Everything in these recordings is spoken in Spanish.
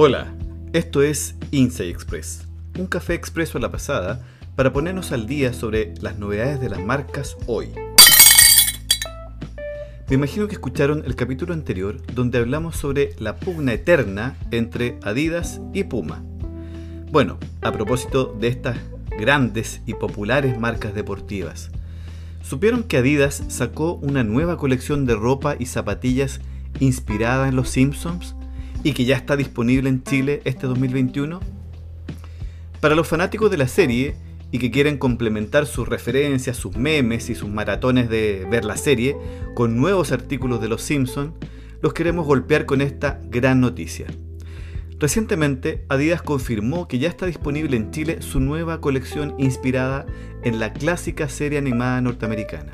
Hola, esto es Inside Express, un café expreso a la pasada para ponernos al día sobre las novedades de las marcas hoy. Me imagino que escucharon el capítulo anterior donde hablamos sobre la pugna eterna entre Adidas y Puma. Bueno, a propósito de estas grandes y populares marcas deportivas. ¿Supieron que Adidas sacó una nueva colección de ropa y zapatillas inspirada en los Simpsons y que ya está disponible en Chile este 2021? Para los fanáticos de la serie y que quieren complementar sus referencias, sus memes y sus maratones de ver la serie con nuevos artículos de los Simpsons, los queremos golpear con esta gran noticia. Recientemente, Adidas confirmó que ya está disponible en Chile su nueva colección inspirada en la clásica serie animada norteamericana.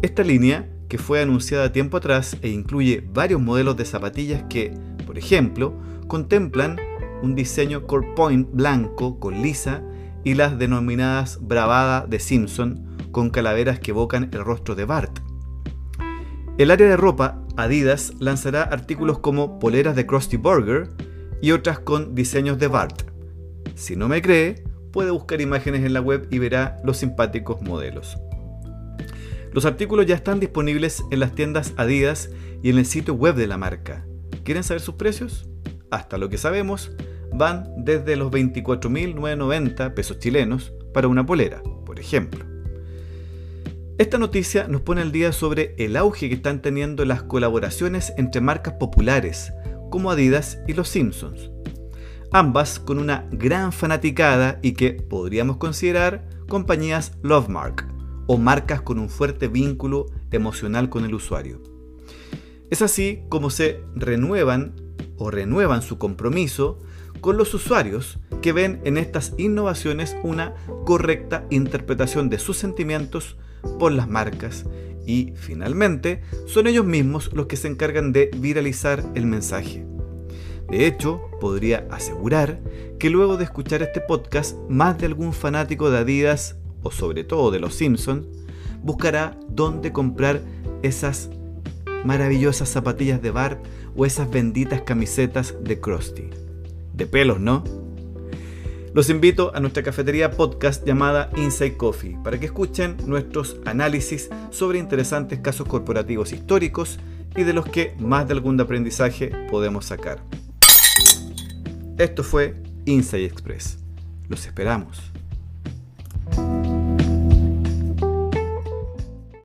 Esta línea, que fue anunciada tiempo atrás e incluye varios modelos de zapatillas que, por ejemplo, contemplan un diseño core point blanco con lisa y las denominadas bravada de Simpson con calaveras que evocan el rostro de Bart. El área de ropa, Adidas lanzará artículos como poleras de Krusty Burger, y otras con diseños de Bart. Si no me cree, puede buscar imágenes en la web y verá los simpáticos modelos. Los artículos ya están disponibles en las tiendas Adidas y en el sitio web de la marca. ¿Quieren saber sus precios? Hasta lo que sabemos, van desde los 24.990 pesos chilenos para una polera, por ejemplo. Esta noticia nos pone al día sobre el auge que están teniendo las colaboraciones entre marcas populares, como Adidas y Los Simpsons. Ambas con una gran fanaticada y que podríamos considerar compañías Lovemark o marcas con un fuerte vínculo emocional con el usuario. Es así como se renuevan o renuevan su compromiso con los usuarios que ven en estas innovaciones una correcta interpretación de sus sentimientos por las marcas y finalmente son ellos mismos los que se encargan de viralizar el mensaje. De hecho, podría asegurar que luego de escuchar este podcast, más de algún fanático de Adidas o sobre todo de los Simpsons buscará dónde comprar esas maravillosas zapatillas de bar o esas benditas camisetas de Krusty. De pelos, ¿no? Los invito a nuestra cafetería podcast llamada Inside Coffee para que escuchen nuestros análisis sobre interesantes casos corporativos históricos y de los que más de algún aprendizaje podemos sacar. Esto fue Inside Express. Los esperamos.